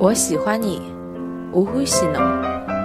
我喜欢你，我欢喜侬。